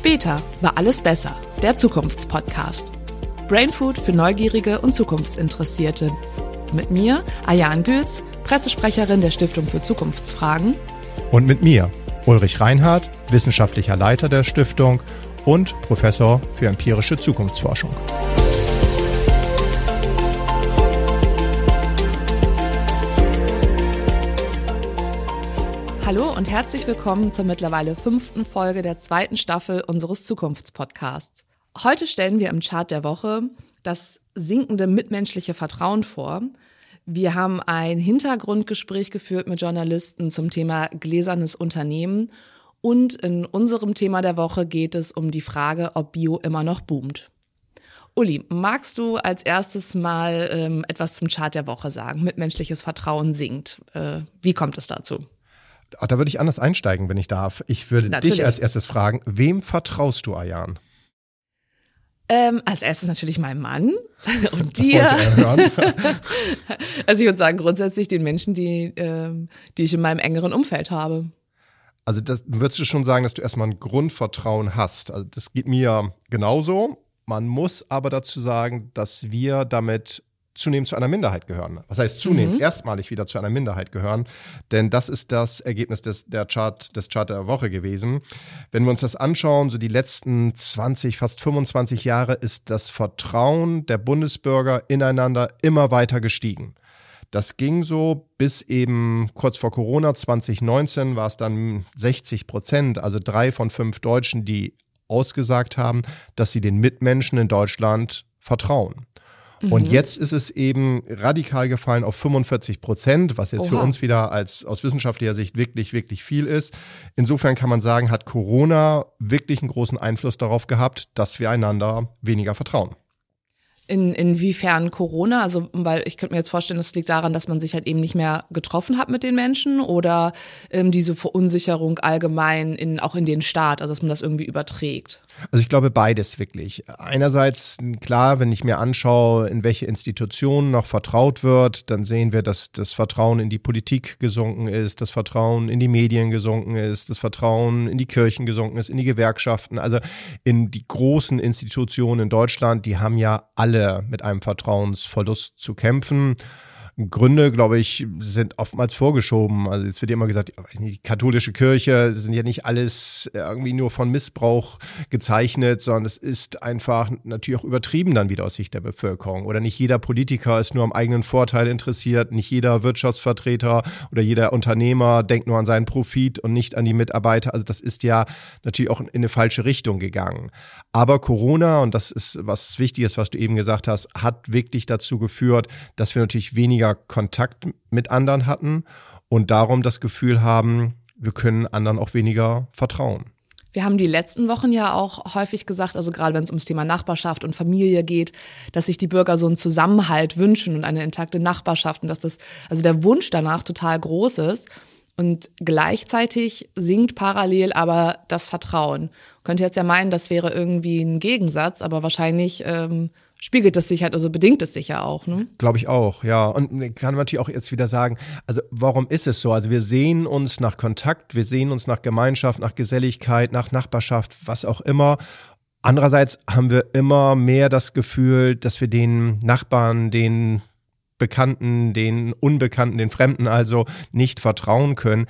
Später war alles besser. Der Zukunftspodcast. Brainfood für Neugierige und Zukunftsinteressierte. Mit mir, Ayan Gülz, Pressesprecherin der Stiftung für Zukunftsfragen. Und mit mir, Ulrich Reinhardt, wissenschaftlicher Leiter der Stiftung und Professor für empirische Zukunftsforschung. Hallo und herzlich willkommen zur mittlerweile fünften Folge der zweiten Staffel unseres Zukunftspodcasts. Heute stellen wir im Chart der Woche das sinkende mitmenschliche Vertrauen vor. Wir haben ein Hintergrundgespräch geführt mit Journalisten zum Thema gläsernes Unternehmen und in unserem Thema der Woche geht es um die Frage, ob Bio immer noch boomt. Uli, magst du als erstes mal ähm, etwas zum Chart der Woche sagen? Mitmenschliches Vertrauen sinkt. Äh, wie kommt es dazu? Da würde ich anders einsteigen, wenn ich darf. Ich würde Natürlich. dich als erstes fragen, wem vertraust du, Ayan? Ähm, als erstes natürlich meinem Mann und dir. also ich würde sagen, grundsätzlich den Menschen, die, ähm, die ich in meinem engeren Umfeld habe. Also das würdest du schon sagen, dass du erstmal ein Grundvertrauen hast. Also das geht mir genauso. Man muss aber dazu sagen, dass wir damit zunehmend zu einer Minderheit gehören. Was heißt zunehmend? Mhm. Erstmalig wieder zu einer Minderheit gehören. Denn das ist das Ergebnis des, der Chart, des Chart der Woche gewesen. Wenn wir uns das anschauen, so die letzten 20, fast 25 Jahre ist das Vertrauen der Bundesbürger ineinander immer weiter gestiegen. Das ging so bis eben kurz vor Corona 2019 war es dann 60 Prozent, also drei von fünf Deutschen, die ausgesagt haben, dass sie den Mitmenschen in Deutschland vertrauen. Und mhm. jetzt ist es eben radikal gefallen auf 45 Prozent, was jetzt Oha. für uns wieder als aus wissenschaftlicher Sicht wirklich, wirklich viel ist. Insofern kann man sagen, hat Corona wirklich einen großen Einfluss darauf gehabt, dass wir einander weniger vertrauen. In, inwiefern Corona? Also, weil ich könnte mir jetzt vorstellen, das liegt daran, dass man sich halt eben nicht mehr getroffen hat mit den Menschen oder ähm, diese Verunsicherung allgemein in, auch in den Staat, also dass man das irgendwie überträgt. Also ich glaube beides wirklich. Einerseits, klar, wenn ich mir anschaue, in welche Institutionen noch vertraut wird, dann sehen wir, dass das Vertrauen in die Politik gesunken ist, das Vertrauen in die Medien gesunken ist, das Vertrauen in die Kirchen gesunken ist, in die Gewerkschaften, also in die großen Institutionen in Deutschland, die haben ja alle mit einem Vertrauensverlust zu kämpfen. Gründe, glaube ich, sind oftmals vorgeschoben. Also es wird immer gesagt, die katholische Kirche sind ja nicht alles irgendwie nur von Missbrauch gezeichnet, sondern es ist einfach natürlich auch übertrieben dann wieder aus Sicht der Bevölkerung. Oder nicht jeder Politiker ist nur am eigenen Vorteil interessiert, nicht jeder Wirtschaftsvertreter oder jeder Unternehmer denkt nur an seinen Profit und nicht an die Mitarbeiter. Also das ist ja natürlich auch in eine falsche Richtung gegangen. Aber Corona, und das ist was Wichtiges, was du eben gesagt hast, hat wirklich dazu geführt, dass wir natürlich weniger Kontakt mit anderen hatten und darum das Gefühl haben, wir können anderen auch weniger vertrauen. Wir haben die letzten Wochen ja auch häufig gesagt, also gerade wenn es ums Thema Nachbarschaft und Familie geht, dass sich die Bürger so einen Zusammenhalt wünschen und eine intakte Nachbarschaft und dass das, also der Wunsch danach total groß ist. Und gleichzeitig sinkt parallel aber das Vertrauen. Könnte jetzt ja meinen, das wäre irgendwie ein Gegensatz, aber wahrscheinlich ähm, spiegelt das sich halt, also bedingt es sich ja auch. Ne? Glaube ich auch, ja. Und kann man natürlich auch jetzt wieder sagen, also warum ist es so? Also wir sehen uns nach Kontakt, wir sehen uns nach Gemeinschaft, nach Geselligkeit, nach Nachbarschaft, was auch immer. Andererseits haben wir immer mehr das Gefühl, dass wir den Nachbarn, den Bekannten, den Unbekannten, den Fremden also nicht vertrauen können.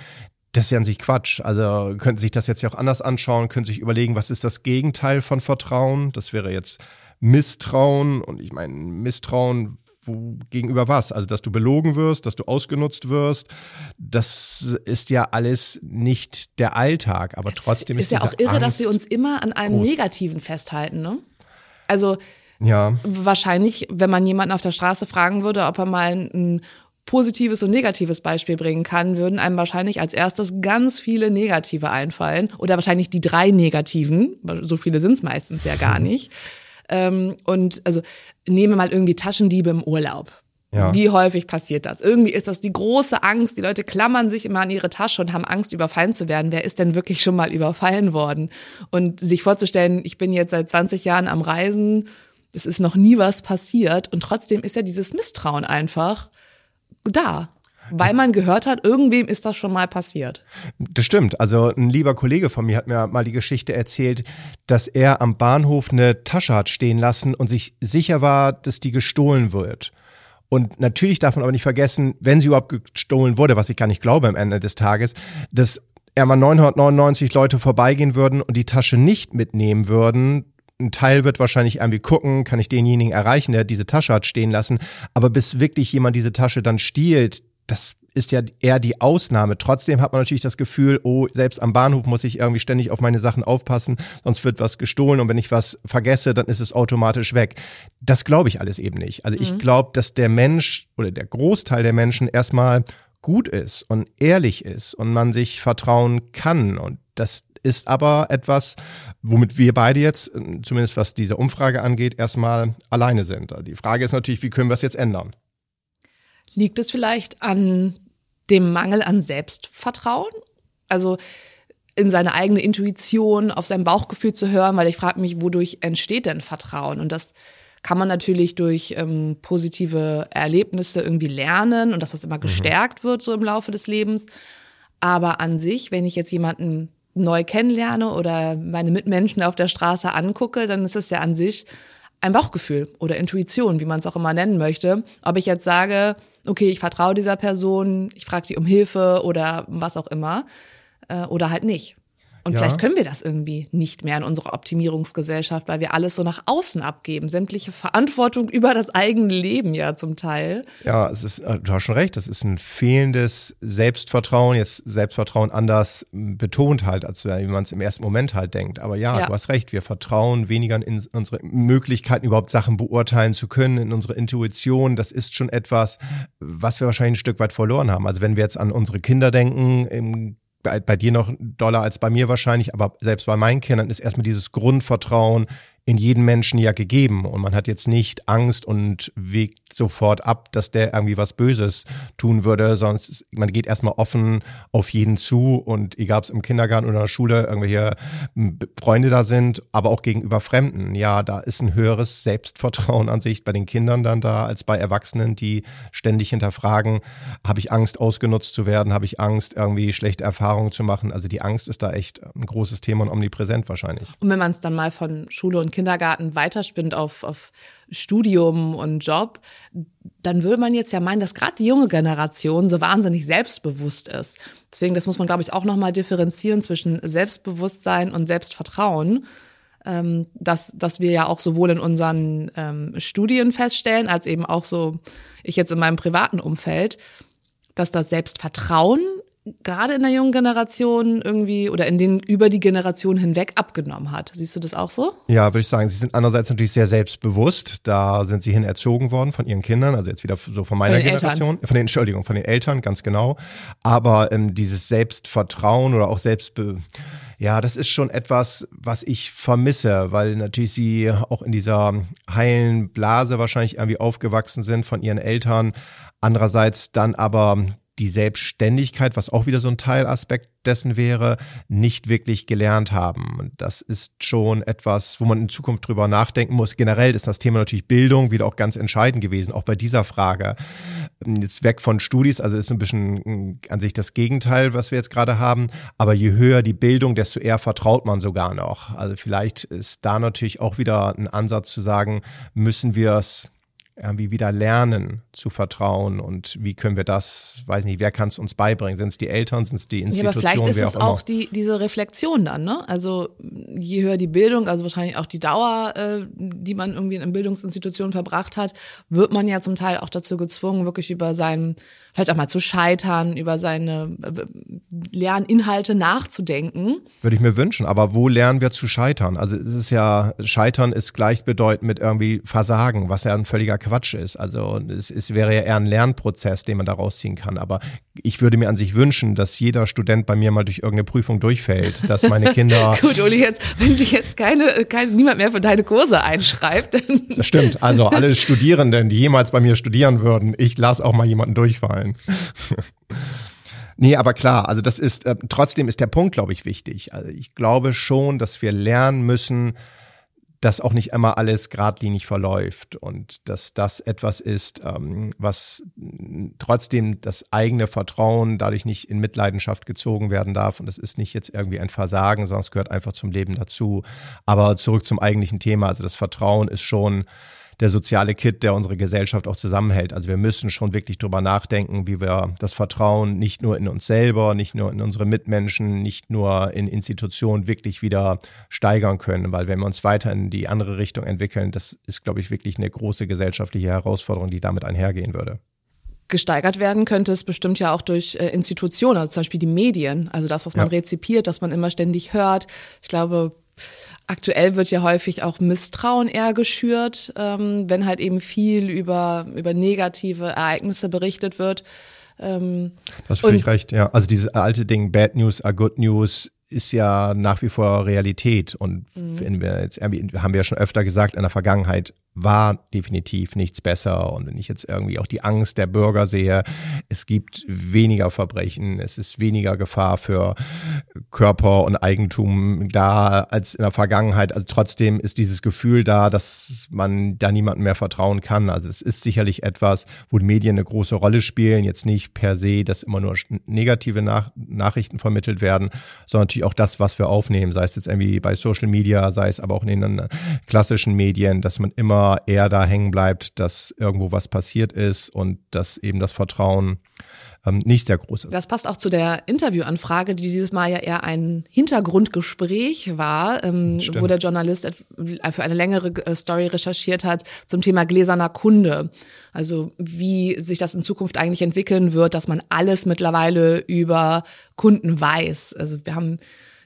Das ist ja an sich Quatsch. Also könnten sich das jetzt ja auch anders anschauen, können sich überlegen, was ist das Gegenteil von Vertrauen? Das wäre jetzt Misstrauen und ich meine Misstrauen gegenüber was? Also, dass du belogen wirst, dass du ausgenutzt wirst, das ist ja alles nicht der Alltag, aber trotzdem ist, ist ja auch irre, Angst dass wir uns immer an einem groß. Negativen festhalten, ne? Also ja. wahrscheinlich, wenn man jemanden auf der Straße fragen würde, ob er mal ein positives und negatives Beispiel bringen kann, würden einem wahrscheinlich als erstes ganz viele negative einfallen oder wahrscheinlich die drei negativen, so viele sind es meistens ja gar nicht. Ähm, und also nehme mal irgendwie Taschendiebe im Urlaub. Ja. Wie häufig passiert das? Irgendwie ist das die große Angst. Die Leute klammern sich immer an ihre Tasche und haben Angst, überfallen zu werden. Wer ist denn wirklich schon mal überfallen worden? Und sich vorzustellen, ich bin jetzt seit 20 Jahren am Reisen, es ist noch nie was passiert und trotzdem ist ja dieses Misstrauen einfach da. Weil man gehört hat, irgendwem ist das schon mal passiert. Das stimmt. Also ein lieber Kollege von mir hat mir mal die Geschichte erzählt, dass er am Bahnhof eine Tasche hat stehen lassen und sich sicher war, dass die gestohlen wird. Und natürlich darf man aber nicht vergessen, wenn sie überhaupt gestohlen wurde, was ich gar nicht glaube am Ende des Tages, dass er mal 999 Leute vorbeigehen würden und die Tasche nicht mitnehmen würden, ein Teil wird wahrscheinlich irgendwie gucken, kann ich denjenigen erreichen, der diese Tasche hat stehen lassen. Aber bis wirklich jemand diese Tasche dann stiehlt, das ist ja eher die Ausnahme. Trotzdem hat man natürlich das Gefühl, oh, selbst am Bahnhof muss ich irgendwie ständig auf meine Sachen aufpassen, sonst wird was gestohlen und wenn ich was vergesse, dann ist es automatisch weg. Das glaube ich alles eben nicht. Also ich mhm. glaube, dass der Mensch oder der Großteil der Menschen erstmal gut ist und ehrlich ist und man sich vertrauen kann und das ist aber etwas, womit wir beide jetzt, zumindest was diese Umfrage angeht, erstmal alleine sind. Die Frage ist natürlich, wie können wir es jetzt ändern? Liegt es vielleicht an dem Mangel an Selbstvertrauen? Also in seine eigene Intuition, auf sein Bauchgefühl zu hören, weil ich frage mich, wodurch entsteht denn Vertrauen? Und das kann man natürlich durch ähm, positive Erlebnisse irgendwie lernen und dass das immer mhm. gestärkt wird so im Laufe des Lebens. Aber an sich, wenn ich jetzt jemanden neu kennenlerne oder meine Mitmenschen auf der Straße angucke, dann ist es ja an sich ein Bauchgefühl oder Intuition, wie man es auch immer nennen möchte. Ob ich jetzt sage, okay, ich vertraue dieser Person, ich frage sie um Hilfe oder was auch immer, äh, oder halt nicht. Und ja. vielleicht können wir das irgendwie nicht mehr in unserer Optimierungsgesellschaft, weil wir alles so nach außen abgeben, sämtliche Verantwortung über das eigene Leben ja zum Teil. Ja, es ist, äh, du hast schon recht, das ist ein fehlendes Selbstvertrauen, jetzt Selbstvertrauen anders betont halt, als wie man es im ersten Moment halt denkt. Aber ja, ja, du hast recht, wir vertrauen weniger in unsere Möglichkeiten, überhaupt Sachen beurteilen zu können, in unsere Intuition. Das ist schon etwas, was wir wahrscheinlich ein Stück weit verloren haben. Also wenn wir jetzt an unsere Kinder denken, im bei, bei dir noch doller als bei mir wahrscheinlich, aber selbst bei meinen Kindern ist erstmal dieses Grundvertrauen in jeden Menschen ja gegeben und man hat jetzt nicht Angst und wägt sofort ab, dass der irgendwie was Böses tun würde, sonst man geht erstmal offen auf jeden zu und egal ob es im Kindergarten oder in der Schule irgendwelche hm, Freunde da sind, aber auch gegenüber Fremden. Ja, da ist ein höheres Selbstvertrauen an sich bei den Kindern dann da als bei Erwachsenen, die ständig hinterfragen, habe ich Angst ausgenutzt zu werden, habe ich Angst irgendwie schlechte Erfahrungen zu machen. Also die Angst ist da echt ein großes Thema und omnipräsent wahrscheinlich. Und wenn man es dann mal von Schule und Kindergarten weiterspinnt auf, auf Studium und Job, dann würde man jetzt ja meinen, dass gerade die junge Generation so wahnsinnig selbstbewusst ist. Deswegen, das muss man, glaube ich, auch nochmal differenzieren zwischen Selbstbewusstsein und Selbstvertrauen. Ähm, dass, dass wir ja auch sowohl in unseren ähm, Studien feststellen, als eben auch so ich jetzt in meinem privaten Umfeld, dass das Selbstvertrauen gerade in der jungen Generation irgendwie oder in den über die Generation hinweg abgenommen hat. Siehst du das auch so? Ja, würde ich sagen. Sie sind andererseits natürlich sehr selbstbewusst. Da sind sie hin erzogen worden von ihren Kindern, also jetzt wieder so von meiner von Generation, Eltern. von den Entschuldigung, von den Eltern, ganz genau. Aber ähm, dieses Selbstvertrauen oder auch Selbstbe ja, das ist schon etwas, was ich vermisse, weil natürlich sie auch in dieser heilen Blase wahrscheinlich irgendwie aufgewachsen sind von ihren Eltern. Andererseits dann aber die Selbstständigkeit, was auch wieder so ein Teilaspekt dessen wäre, nicht wirklich gelernt haben. Das ist schon etwas, wo man in Zukunft drüber nachdenken muss. Generell ist das Thema natürlich Bildung wieder auch ganz entscheidend gewesen, auch bei dieser Frage. Jetzt weg von Studis, also ist ein bisschen an sich das Gegenteil, was wir jetzt gerade haben. Aber je höher die Bildung, desto eher vertraut man sogar noch. Also vielleicht ist da natürlich auch wieder ein Ansatz zu sagen, müssen wir es irgendwie wieder lernen zu vertrauen und wie können wir das, weiß nicht, wer kann es uns beibringen? Sind es die Eltern, sind es die Institutionen? Ja, aber vielleicht ist es auch, auch die, diese Reflexion dann, ne? Also je höher die Bildung, also wahrscheinlich auch die Dauer, äh, die man irgendwie in Bildungsinstitutionen verbracht hat, wird man ja zum Teil auch dazu gezwungen, wirklich über seinen, vielleicht auch mal zu scheitern, über seine äh, Lerninhalte nachzudenken. Würde ich mir wünschen, aber wo lernen wir zu scheitern? Also es ist ja, Scheitern ist gleichbedeutend mit irgendwie Versagen, was ja ein völliger Quatsch ist. Also es, es wäre ja eher ein Lernprozess, den man daraus ziehen kann. Aber ich würde mir an sich wünschen, dass jeder Student bei mir mal durch irgendeine Prüfung durchfällt, dass meine Kinder. Gut, Uli, jetzt, wenn du jetzt keine, kein, niemand mehr für deine Kurse einschreibt, dann. Das stimmt. Also alle Studierenden, die jemals bei mir studieren würden, ich lasse auch mal jemanden durchfallen. Nee, aber klar, also das ist, äh, trotzdem ist der Punkt, glaube ich, wichtig. Also ich glaube schon, dass wir lernen müssen, dass auch nicht immer alles geradlinig verläuft und dass das etwas ist, ähm, was trotzdem das eigene Vertrauen dadurch nicht in Mitleidenschaft gezogen werden darf. Und das ist nicht jetzt irgendwie ein Versagen, sondern es gehört einfach zum Leben dazu. Aber zurück zum eigentlichen Thema. Also das Vertrauen ist schon der soziale Kit, der unsere Gesellschaft auch zusammenhält. Also wir müssen schon wirklich drüber nachdenken, wie wir das Vertrauen nicht nur in uns selber, nicht nur in unsere Mitmenschen, nicht nur in Institutionen wirklich wieder steigern können. Weil wenn wir uns weiter in die andere Richtung entwickeln, das ist, glaube ich, wirklich eine große gesellschaftliche Herausforderung, die damit einhergehen würde gesteigert werden könnte es bestimmt ja auch durch äh, Institutionen, also zum Beispiel die Medien, also das, was man ja. rezipiert, dass man immer ständig hört. Ich glaube, Aktuell wird ja häufig auch Misstrauen eher geschürt, ähm, wenn halt eben viel über, über negative Ereignisse berichtet wird. Ähm, das völlig recht, ja. Also dieses alte Ding, Bad News are Good News, ist ja nach wie vor Realität. Und mhm. wenn wir jetzt, haben wir ja schon öfter gesagt, in der Vergangenheit war definitiv nichts besser. Und wenn ich jetzt irgendwie auch die Angst der Bürger sehe, es gibt weniger Verbrechen, es ist weniger Gefahr für Körper und Eigentum da als in der Vergangenheit. Also trotzdem ist dieses Gefühl da, dass man da niemandem mehr vertrauen kann. Also es ist sicherlich etwas, wo die Medien eine große Rolle spielen. Jetzt nicht per se, dass immer nur negative Nach Nachrichten vermittelt werden, sondern natürlich auch das, was wir aufnehmen, sei es jetzt irgendwie bei Social Media, sei es aber auch in den klassischen Medien, dass man immer immer eher da hängen bleibt, dass irgendwo was passiert ist und dass eben das Vertrauen ähm, nicht sehr groß ist. Das passt auch zu der Interviewanfrage, die dieses Mal ja eher ein Hintergrundgespräch war, ähm, wo der Journalist für eine längere äh, Story recherchiert hat zum Thema gläserner Kunde. Also wie sich das in Zukunft eigentlich entwickeln wird, dass man alles mittlerweile über Kunden weiß. Also wir haben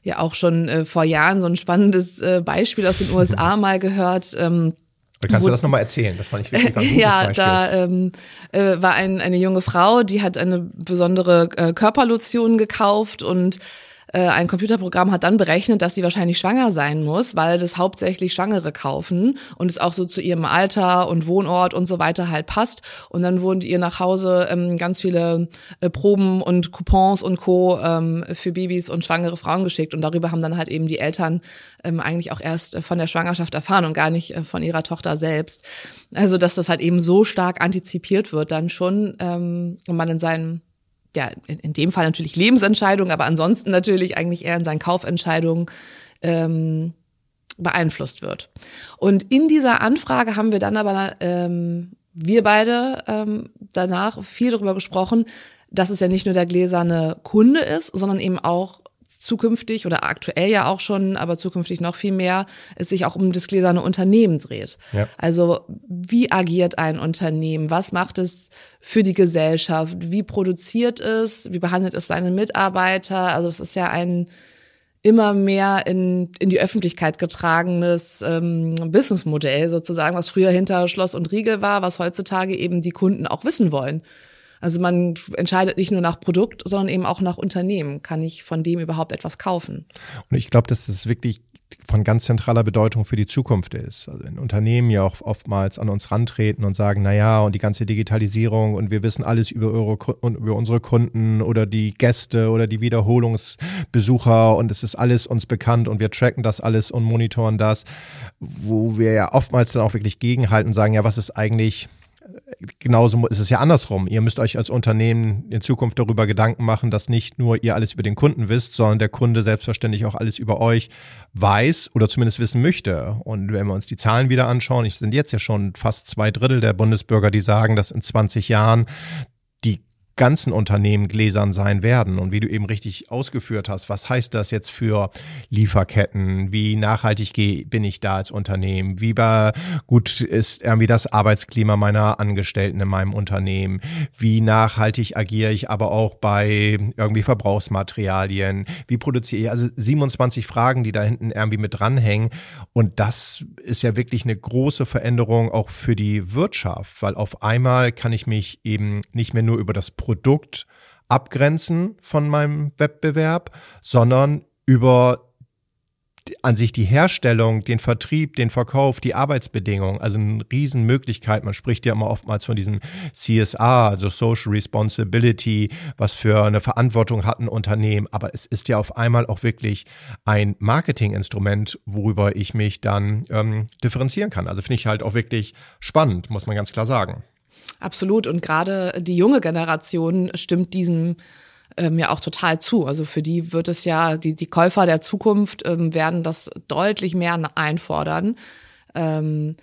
ja auch schon äh, vor Jahren so ein spannendes äh, Beispiel aus den USA mal gehört. Ähm, Kannst du das nochmal erzählen? Das fand ich wirklich ein Ja, Beispiel. da ähm, äh, war ein, eine junge Frau, die hat eine besondere äh, Körperlotion gekauft und ein Computerprogramm hat dann berechnet, dass sie wahrscheinlich schwanger sein muss, weil das hauptsächlich Schwangere kaufen und es auch so zu ihrem Alter und Wohnort und so weiter halt passt. Und dann wurden ihr nach Hause ähm, ganz viele äh, Proben und Coupons und Co. Ähm, für Babys und schwangere Frauen geschickt. Und darüber haben dann halt eben die Eltern ähm, eigentlich auch erst von der Schwangerschaft erfahren und gar nicht äh, von ihrer Tochter selbst. Also dass das halt eben so stark antizipiert wird dann schon ähm, und man in seinen ja, in, dem Fall natürlich Lebensentscheidungen, aber ansonsten natürlich eigentlich eher in seinen Kaufentscheidungen ähm, beeinflusst wird. Und in dieser Anfrage haben wir dann aber, ähm, wir beide ähm, danach viel darüber gesprochen, dass es ja nicht nur der gläserne Kunde ist, sondern eben auch zukünftig oder aktuell ja auch schon, aber zukünftig noch viel mehr, es sich auch um das gläserne Unternehmen dreht. Ja. Also wie agiert ein Unternehmen? Was macht es für die Gesellschaft? Wie produziert es? Wie behandelt es seine Mitarbeiter? Also es ist ja ein immer mehr in, in die Öffentlichkeit getragenes ähm, Businessmodell sozusagen, was früher hinter Schloss und Riegel war, was heutzutage eben die Kunden auch wissen wollen. Also man entscheidet nicht nur nach Produkt, sondern eben auch nach Unternehmen. Kann ich von dem überhaupt etwas kaufen? Und ich glaube, dass das wirklich von ganz zentraler Bedeutung für die Zukunft ist. Also in Unternehmen ja auch oftmals an uns rantreten und sagen, na ja, und die ganze Digitalisierung und wir wissen alles über, eure, über unsere Kunden oder die Gäste oder die Wiederholungsbesucher und es ist alles uns bekannt und wir tracken das alles und monitoren das, wo wir ja oftmals dann auch wirklich gegenhalten und sagen, ja, was ist eigentlich genauso ist es ja andersrum. Ihr müsst euch als Unternehmen in Zukunft darüber Gedanken machen, dass nicht nur ihr alles über den Kunden wisst, sondern der Kunde selbstverständlich auch alles über euch weiß oder zumindest wissen möchte. Und wenn wir uns die Zahlen wieder anschauen, ich sind jetzt ja schon fast zwei Drittel der Bundesbürger, die sagen, dass in 20 Jahren die ganzen Unternehmen gläsern sein werden. Und wie du eben richtig ausgeführt hast, was heißt das jetzt für Lieferketten? Wie nachhaltig bin ich da als Unternehmen? Wie gut ist irgendwie das Arbeitsklima meiner Angestellten in meinem Unternehmen? Wie nachhaltig agiere ich aber auch bei irgendwie Verbrauchsmaterialien? Wie produziere ich? Also 27 Fragen, die da hinten irgendwie mit dranhängen. Und das ist ja wirklich eine große Veränderung auch für die Wirtschaft, weil auf einmal kann ich mich eben nicht mehr nur über das Produkt abgrenzen von meinem Wettbewerb, sondern über an sich die Herstellung, den Vertrieb, den Verkauf, die Arbeitsbedingungen, also eine Riesenmöglichkeit. Man spricht ja immer oftmals von diesem CSR, also Social Responsibility, was für eine Verantwortung hat ein Unternehmen. Aber es ist ja auf einmal auch wirklich ein Marketinginstrument, worüber ich mich dann ähm, differenzieren kann. Also finde ich halt auch wirklich spannend, muss man ganz klar sagen. Absolut. Und gerade die junge Generation stimmt diesem ähm, ja auch total zu. Also für die wird es ja, die, die Käufer der Zukunft ähm, werden das deutlich mehr einfordern. Ähm,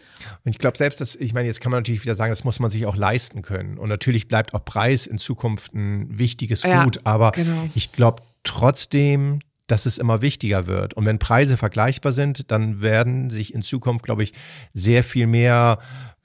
und ich glaube selbst, dass, ich meine, jetzt kann man natürlich wieder sagen, das muss man sich auch leisten können. Und natürlich bleibt auch Preis in Zukunft ein wichtiges ja, Gut, aber genau. ich glaube trotzdem, dass es immer wichtiger wird. Und wenn Preise vergleichbar sind, dann werden sich in Zukunft, glaube ich, sehr viel mehr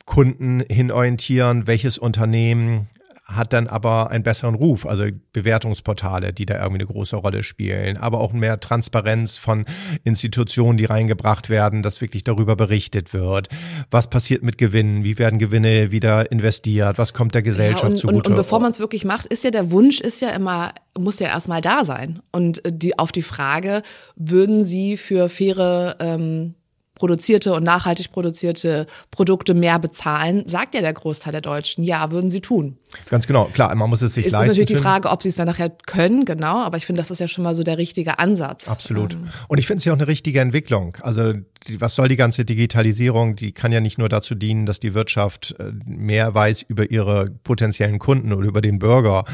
Kunden hinorientieren, welches Unternehmen hat dann aber einen besseren Ruf, also Bewertungsportale, die da irgendwie eine große Rolle spielen, aber auch mehr Transparenz von Institutionen, die reingebracht werden, dass wirklich darüber berichtet wird. Was passiert mit Gewinnen? Wie werden Gewinne wieder investiert? Was kommt der Gesellschaft ja, und, zugute? Und, und bevor man es wirklich macht, ist ja der Wunsch, ist ja immer, muss ja erstmal da sein. Und die, auf die Frage, würden Sie für faire ähm, produzierte und nachhaltig produzierte Produkte mehr bezahlen, sagt ja der Großteil der Deutschen, ja, würden sie tun. Ganz genau, klar, man muss es sich es leisten. Es ist natürlich die Frage, ob sie es dann nachher können, genau, aber ich finde, das ist ja schon mal so der richtige Ansatz. Absolut. Ähm. Und ich finde es ja auch eine richtige Entwicklung. Also was soll die ganze Digitalisierung? Die kann ja nicht nur dazu dienen, dass die Wirtschaft äh, mehr weiß über ihre potenziellen Kunden oder über den Bürger.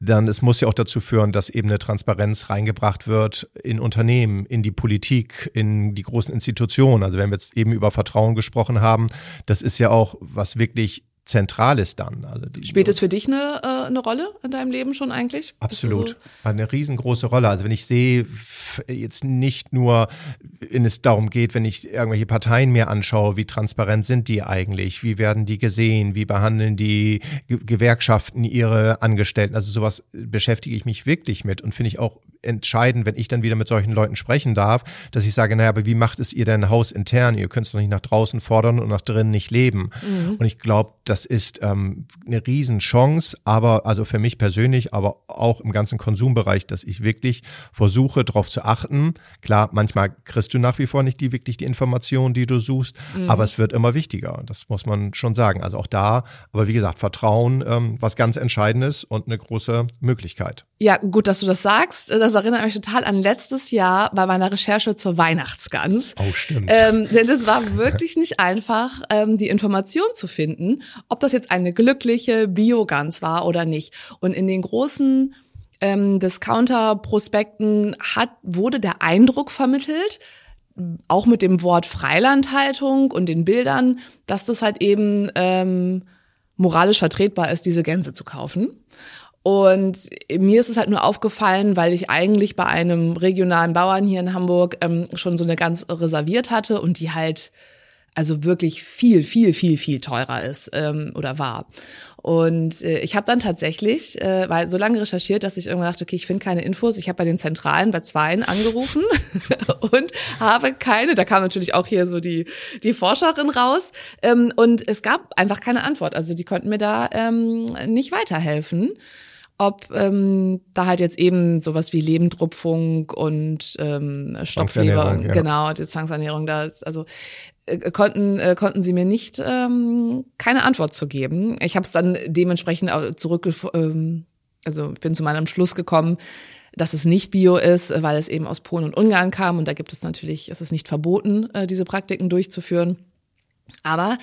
Dann es muss ja auch dazu führen, dass eben eine Transparenz reingebracht wird in Unternehmen, in die Politik, in die großen Institutionen. Also wenn wir jetzt eben über Vertrauen gesprochen haben, das ist ja auch was wirklich zentral ist dann. Also Spielt es für dich eine, äh, eine Rolle in deinem Leben schon eigentlich? Absolut. So? Eine riesengroße Rolle. Also wenn ich sehe, jetzt nicht nur, wenn es darum geht, wenn ich irgendwelche Parteien mir anschaue, wie transparent sind die eigentlich? Wie werden die gesehen? Wie behandeln die Gewerkschaften ihre Angestellten? Also sowas beschäftige ich mich wirklich mit und finde ich auch entscheidend, wenn ich dann wieder mit solchen Leuten sprechen darf, dass ich sage, naja, aber wie macht es ihr denn hausintern? Ihr könnt es doch nicht nach draußen fordern und nach drinnen nicht leben. Mhm. Und ich glaube, das ist ähm, eine Riesenchance, aber also für mich persönlich, aber auch im ganzen Konsumbereich, dass ich wirklich versuche, darauf zu achten. Klar, manchmal kriegst du nach wie vor nicht die wirklich die Informationen, die du suchst, mhm. aber es wird immer wichtiger. Das muss man schon sagen. Also auch da, aber wie gesagt, Vertrauen, ähm, was ganz Entscheidendes und eine große Möglichkeit. Ja, gut, dass du das sagst. Das erinnert mich total an letztes Jahr bei meiner Recherche zur Weihnachtsgans. Oh, stimmt. Ähm, denn es war wirklich nicht einfach, ähm, die Information zu finden, ob das jetzt eine glückliche Biogans war oder nicht. Und in den großen ähm, Discounter-Prospekten hat, wurde der Eindruck vermittelt, auch mit dem Wort Freilandhaltung und den Bildern, dass das halt eben ähm, moralisch vertretbar ist, diese Gänse zu kaufen. Und mir ist es halt nur aufgefallen, weil ich eigentlich bei einem regionalen Bauern hier in Hamburg ähm, schon so eine ganz reserviert hatte und die halt also wirklich viel, viel, viel, viel teurer ist ähm, oder war. Und äh, ich habe dann tatsächlich, äh, weil so lange recherchiert, dass ich irgendwann dachte, okay, ich finde keine Infos. Ich habe bei den Zentralen, bei Zweien angerufen und habe keine. Da kam natürlich auch hier so die die Forscherin raus ähm, und es gab einfach keine Antwort. Also die konnten mir da ähm, nicht weiterhelfen ob ähm, da halt jetzt eben sowas wie Lebendrupfung und ähm, Stoffleber, ja. genau, die Zwangsernährung da ist, also äh, konnten äh, konnten sie mir nicht ähm, keine Antwort zu geben. Ich habe es dann dementsprechend zurück, ähm, also bin zu meinem Schluss gekommen, dass es nicht Bio ist, weil es eben aus Polen und Ungarn kam und da gibt es natürlich, es ist nicht verboten, äh, diese Praktiken durchzuführen. Aber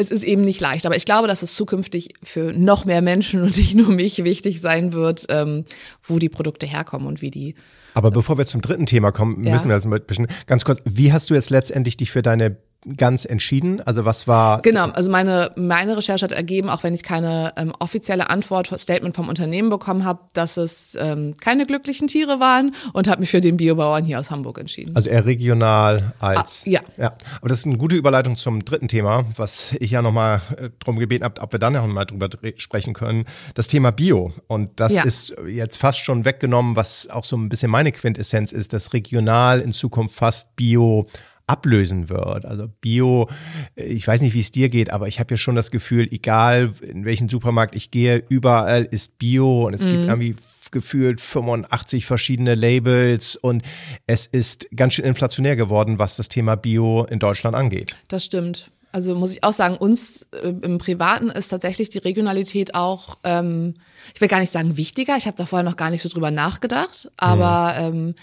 es ist eben nicht leicht. Aber ich glaube, dass es zukünftig für noch mehr Menschen und nicht nur mich wichtig sein wird, ähm, wo die Produkte herkommen und wie die. Aber bevor wir zum dritten Thema kommen, müssen ja. wir das ein bisschen ganz kurz. Wie hast du jetzt letztendlich dich für deine ganz entschieden? Also was war? Genau, also meine meine Recherche hat ergeben, auch wenn ich keine ähm, offizielle Antwort, Statement vom Unternehmen bekommen habe, dass es ähm, keine glücklichen Tiere waren und habe mich für den Biobauern hier aus Hamburg entschieden. Also eher regional als ah, ja. ja. Aber das ist eine gute Überleitung zum dritten Thema, was ich ja nochmal äh, darum gebeten habe, ob wir dann noch mal drüber sprechen können. Das Thema Bio und das ja. ist jetzt fast schon weggenommen, was auch so ein bisschen meine Quintessenz ist, dass regional in Zukunft fast Bio ablösen wird. Also Bio, ich weiß nicht, wie es dir geht, aber ich habe ja schon das Gefühl, egal in welchen Supermarkt ich gehe, überall ist Bio und es mhm. gibt irgendwie gefühlt 85 verschiedene Labels und es ist ganz schön inflationär geworden, was das Thema Bio in Deutschland angeht. Das stimmt. Also muss ich auch sagen, uns äh, im Privaten ist tatsächlich die Regionalität auch, ähm, ich will gar nicht sagen wichtiger, ich habe da vorher noch gar nicht so drüber nachgedacht, aber mhm. ähm,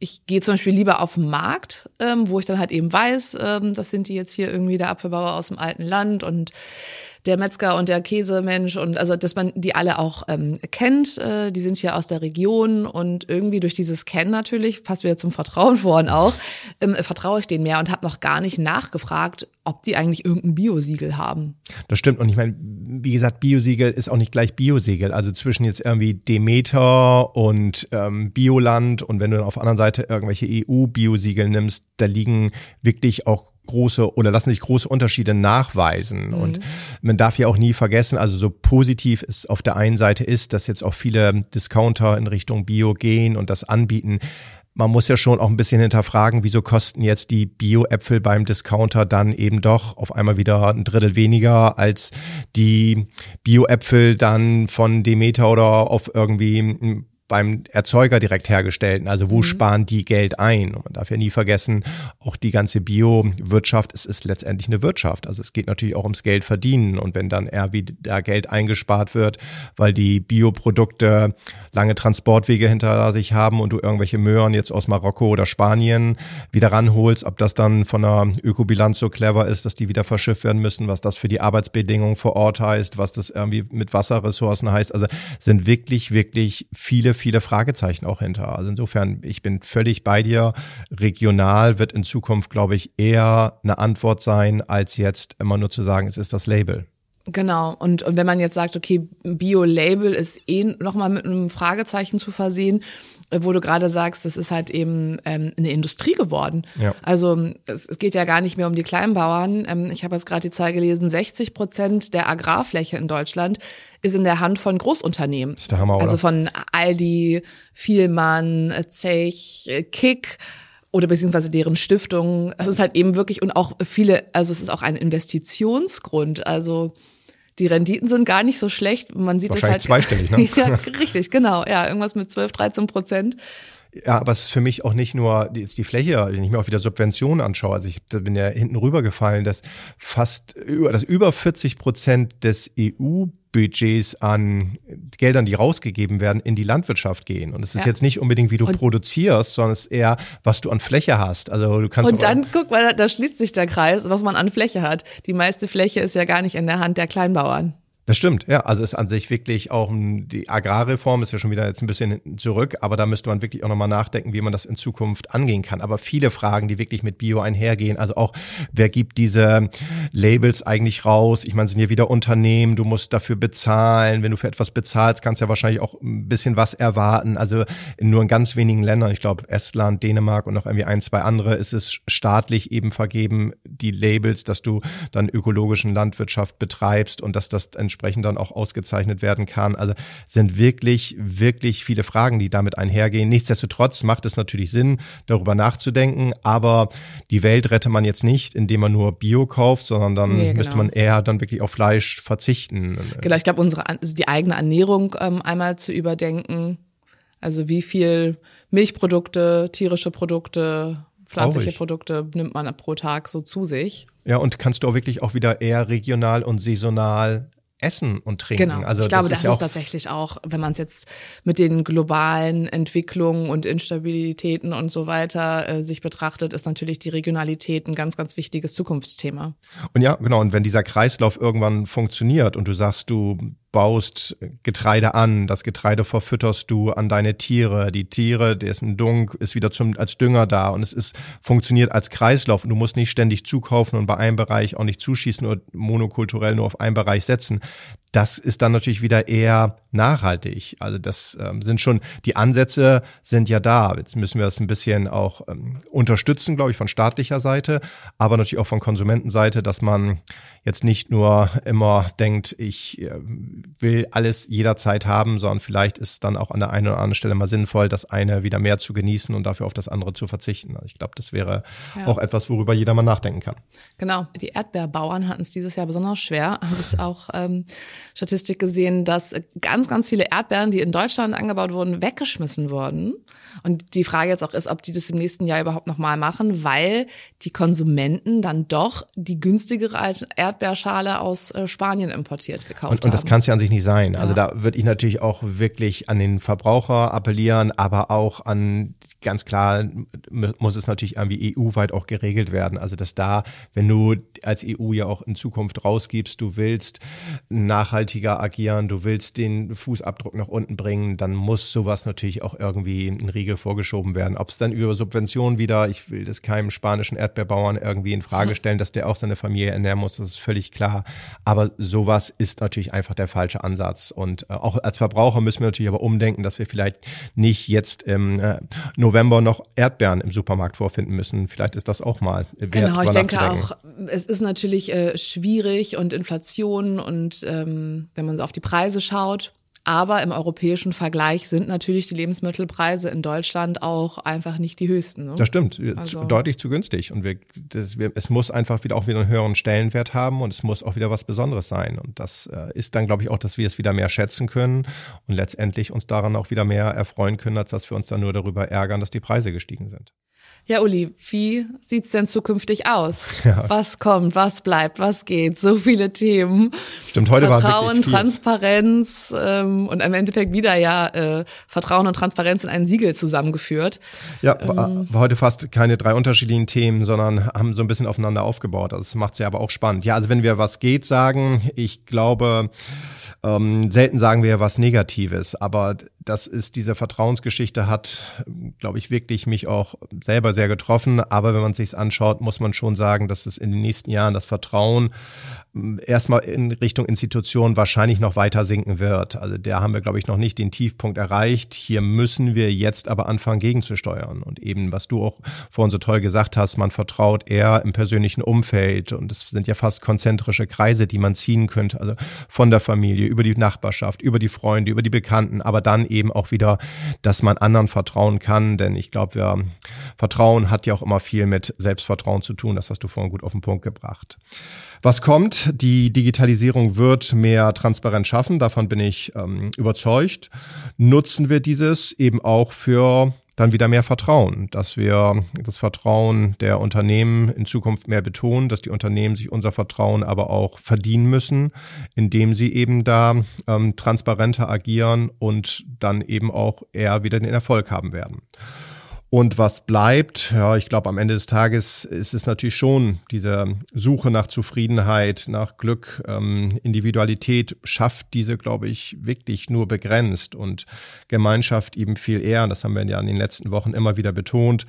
ich gehe zum Beispiel lieber auf den Markt, ähm, wo ich dann halt eben weiß, ähm, das sind die jetzt hier irgendwie der Apfelbauer aus dem alten Land und der Metzger und der Käsemensch und also dass man die alle auch ähm, kennt, äh, die sind hier aus der Region und irgendwie durch dieses Kennen natürlich, passt wieder zum Vertrauen vorhin auch, ähm, vertraue ich denen mehr und habe noch gar nicht nachgefragt, ob die eigentlich irgendein Biosiegel haben. Das stimmt und ich meine, wie gesagt, Biosiegel ist auch nicht gleich Biosiegel, also zwischen jetzt irgendwie Demeter und ähm, Bioland und wenn du dann auf der anderen Seite irgendwelche EU-Biosiegel nimmst, da liegen wirklich auch große oder lassen sich große Unterschiede nachweisen. Mhm. Und man darf ja auch nie vergessen, also so positiv es auf der einen Seite ist, dass jetzt auch viele Discounter in Richtung Bio gehen und das anbieten. Man muss ja schon auch ein bisschen hinterfragen, wieso kosten jetzt die Bio-Äpfel beim Discounter dann eben doch auf einmal wieder ein Drittel weniger als die Bio-Äpfel dann von Demeter oder auf irgendwie beim Erzeuger direkt hergestellten. Also wo mhm. sparen die Geld ein? Und man darf ja nie vergessen, auch die ganze Bio-Wirtschaft, es ist letztendlich eine Wirtschaft. Also es geht natürlich auch ums Geld verdienen. Und wenn dann eher wieder Geld eingespart wird, weil die Bioprodukte lange Transportwege hinter sich haben und du irgendwelche Möhren jetzt aus Marokko oder Spanien wieder ranholst, ob das dann von der Ökobilanz so clever ist, dass die wieder verschifft werden müssen, was das für die Arbeitsbedingungen vor Ort heißt, was das irgendwie mit Wasserressourcen heißt. Also sind wirklich, wirklich viele viele Fragezeichen auch hinter. Also insofern, ich bin völlig bei dir. Regional wird in Zukunft, glaube ich, eher eine Antwort sein, als jetzt immer nur zu sagen, es ist das Label. Genau. Und, und wenn man jetzt sagt, okay, Bio-Label ist eh nochmal mit einem Fragezeichen zu versehen, wo du gerade sagst, das ist halt eben ähm, eine Industrie geworden. Ja. Also es, es geht ja gar nicht mehr um die Kleinbauern. Ähm, ich habe jetzt gerade die Zahl gelesen, 60 Prozent der Agrarfläche in Deutschland ist in der Hand von Großunternehmen. ist der Hammer, oder? Also von Aldi, Vielmann, Zech, Kick oder beziehungsweise deren Stiftungen. Es ist halt eben wirklich und auch viele, also es ist auch ein Investitionsgrund. Also die Renditen sind gar nicht so schlecht. Man sieht das halt. zweistellig, ne? ja, richtig, genau. Ja, irgendwas mit 12, 13 Prozent. Ja, aber es ist für mich auch nicht nur jetzt die Fläche, wenn ich mir auch wieder Subventionen anschaue. Also ich bin ja hinten rübergefallen, dass fast über, dass über 40 Prozent des EU Budgets an Geldern, die rausgegeben werden, in die Landwirtschaft gehen. Und es ist ja. jetzt nicht unbedingt, wie du und produzierst, sondern es ist eher, was du an Fläche hast. Also du kannst und dann guck mal, da schließt sich der Kreis, was man an Fläche hat. Die meiste Fläche ist ja gar nicht in der Hand der Kleinbauern. Das stimmt, ja. Also ist an sich wirklich auch die Agrarreform ist ja schon wieder jetzt ein bisschen zurück, aber da müsste man wirklich auch nochmal nachdenken, wie man das in Zukunft angehen kann. Aber viele Fragen, die wirklich mit Bio einhergehen, also auch, wer gibt diese Labels eigentlich raus? Ich meine, sind ja wieder Unternehmen, du musst dafür bezahlen. Wenn du für etwas bezahlst, kannst du ja wahrscheinlich auch ein bisschen was erwarten. Also nur in ganz wenigen Ländern, ich glaube Estland, Dänemark und noch irgendwie ein, zwei andere, ist es staatlich eben vergeben, die Labels, dass du dann ökologischen Landwirtschaft betreibst und dass das entsprechend entsprechend dann auch ausgezeichnet werden kann. Also sind wirklich, wirklich viele Fragen, die damit einhergehen. Nichtsdestotrotz macht es natürlich Sinn, darüber nachzudenken, aber die Welt rette man jetzt nicht, indem man nur Bio kauft, sondern dann nee, genau. müsste man eher dann wirklich auf Fleisch verzichten. Genau, ich glaube, unsere also die eigene Ernährung ähm, einmal zu überdenken. Also wie viel Milchprodukte, tierische Produkte, pflanzliche Traurig. Produkte nimmt man pro Tag so zu sich. Ja, und kannst du auch wirklich auch wieder eher regional und saisonal essen und trinken. Genau. Also ich glaube, das, ist, das ist tatsächlich auch, wenn man es jetzt mit den globalen Entwicklungen und Instabilitäten und so weiter äh, sich betrachtet, ist natürlich die Regionalität ein ganz, ganz wichtiges Zukunftsthema. Und ja, genau. Und wenn dieser Kreislauf irgendwann funktioniert und du sagst, du baust Getreide an, das Getreide verfütterst du an deine Tiere, die Tiere, dessen Dung ist wieder zum, als Dünger da. Und es ist, funktioniert als Kreislauf. Und du musst nicht ständig zukaufen und bei einem Bereich auch nicht zuschießen oder monokulturell nur auf einen Bereich setzen das ist dann natürlich wieder eher nachhaltig. Also das ähm, sind schon, die Ansätze sind ja da. Jetzt müssen wir das ein bisschen auch ähm, unterstützen, glaube ich, von staatlicher Seite, aber natürlich auch von Konsumentenseite, dass man jetzt nicht nur immer denkt, ich äh, will alles jederzeit haben, sondern vielleicht ist dann auch an der einen oder anderen Stelle mal sinnvoll, das eine wieder mehr zu genießen und dafür auf das andere zu verzichten. Also ich glaube, das wäre ja. auch etwas, worüber jeder mal nachdenken kann. Genau. Die Erdbeerbauern hatten es dieses Jahr besonders schwer, habe ich auch ähm, Statistik gesehen, dass ganz, ganz viele Erdbeeren, die in Deutschland angebaut wurden, weggeschmissen wurden. Und die Frage jetzt auch ist, ob die das im nächsten Jahr überhaupt nochmal machen, weil die Konsumenten dann doch die günstigere Erdbeerschale aus äh, Spanien importiert gekauft und, und das kann es ja an sich nicht sein. Also ja. da würde ich natürlich auch wirklich an den Verbraucher appellieren, aber auch an ganz klar muss es natürlich irgendwie EU-weit auch geregelt werden. Also dass da, wenn du als EU ja auch in Zukunft rausgibst, du willst nachhaltiger agieren, du willst den Fußabdruck nach unten bringen, dann muss sowas natürlich auch irgendwie in Riegel vorgeschoben werden. Ob es dann über Subventionen wieder, ich will das keinem spanischen Erdbeerbauern irgendwie in Frage stellen, dass der auch seine Familie ernähren muss, das ist völlig klar. Aber sowas ist natürlich einfach der falsche Ansatz. Und äh, auch als Verbraucher müssen wir natürlich aber umdenken, dass wir vielleicht nicht jetzt im äh, November noch Erdbeeren im Supermarkt vorfinden müssen. Vielleicht ist das auch mal wert, Genau, ich denke auch, es ist natürlich äh, schwierig und Inflation und ähm, wenn man so auf die Preise schaut, aber im europäischen Vergleich sind natürlich die Lebensmittelpreise in Deutschland auch einfach nicht die höchsten. Ne? Das stimmt, also. deutlich zu günstig. Und wir, das, wir, es muss einfach wieder auch wieder einen höheren Stellenwert haben und es muss auch wieder was Besonderes sein. Und das äh, ist dann, glaube ich, auch, dass wir es wieder mehr schätzen können und letztendlich uns daran auch wieder mehr erfreuen können, als dass wir uns dann nur darüber ärgern, dass die Preise gestiegen sind. Ja, Uli, wie sieht's denn zukünftig aus? Ja. Was kommt, was bleibt, was geht? So viele Themen. Stimmt, heute Vertrauen, Transparenz ähm, und im Endeffekt wieder ja äh, Vertrauen und Transparenz in ein Siegel zusammengeführt. Ja, ähm, war, war heute fast keine drei unterschiedlichen Themen, sondern haben so ein bisschen aufeinander aufgebaut. Also das macht's ja aber auch spannend. Ja, also wenn wir was geht sagen, ich glaube, ähm, selten sagen wir ja was Negatives, aber das ist diese Vertrauensgeschichte hat, glaube ich, wirklich mich auch selber sehr getroffen. Aber wenn man sich's anschaut, muss man schon sagen, dass es in den nächsten Jahren das Vertrauen erstmal in Richtung Institution wahrscheinlich noch weiter sinken wird. Also da haben wir, glaube ich, noch nicht den Tiefpunkt erreicht. Hier müssen wir jetzt aber anfangen, gegenzusteuern. Und eben, was du auch vorhin so toll gesagt hast, man vertraut eher im persönlichen Umfeld. Und es sind ja fast konzentrische Kreise, die man ziehen könnte. Also von der Familie, über die Nachbarschaft, über die Freunde, über die Bekannten, aber dann eben auch wieder, dass man anderen vertrauen kann. Denn ich glaube, wir, Vertrauen hat ja auch immer viel mit Selbstvertrauen zu tun. Das hast du vorhin gut auf den Punkt gebracht. Was kommt? Die Digitalisierung wird mehr Transparenz schaffen, davon bin ich ähm, überzeugt. Nutzen wir dieses eben auch für dann wieder mehr Vertrauen, dass wir das Vertrauen der Unternehmen in Zukunft mehr betonen, dass die Unternehmen sich unser Vertrauen aber auch verdienen müssen, indem sie eben da ähm, transparenter agieren und dann eben auch eher wieder den Erfolg haben werden. Und was bleibt, ja, ich glaube, am Ende des Tages ist es natürlich schon diese Suche nach Zufriedenheit, nach Glück, ähm, Individualität schafft diese, glaube ich, wirklich nur begrenzt und Gemeinschaft eben viel eher. Das haben wir ja in den letzten Wochen immer wieder betont.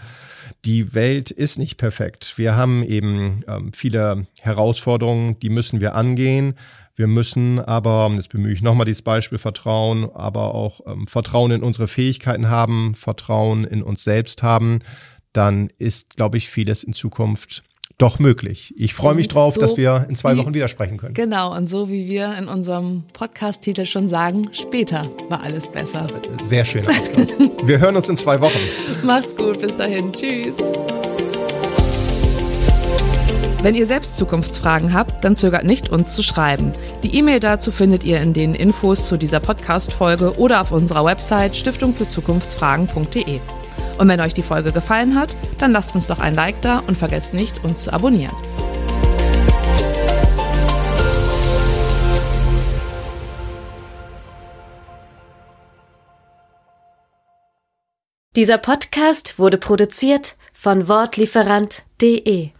Die Welt ist nicht perfekt. Wir haben eben ähm, viele Herausforderungen, die müssen wir angehen. Wir müssen aber, jetzt bemühe ich nochmal dieses Beispiel Vertrauen, aber auch ähm, Vertrauen in unsere Fähigkeiten haben, Vertrauen in uns selbst haben. Dann ist, glaube ich, vieles in Zukunft doch möglich. Ich freue mich drauf, so dass wir in zwei wie, Wochen widersprechen können. Genau, und so wie wir in unserem Podcast-Titel schon sagen, später war alles besser. Sehr Abschluss. wir hören uns in zwei Wochen. Macht's gut, bis dahin. Tschüss. Wenn ihr selbst Zukunftsfragen habt, dann zögert nicht, uns zu schreiben. Die E-Mail dazu findet ihr in den Infos zu dieser Podcast-Folge oder auf unserer Website stiftungfürzukunftsfragen.de. Und wenn euch die Folge gefallen hat, dann lasst uns doch ein Like da und vergesst nicht, uns zu abonnieren. Dieser Podcast wurde produziert von Wortlieferant.de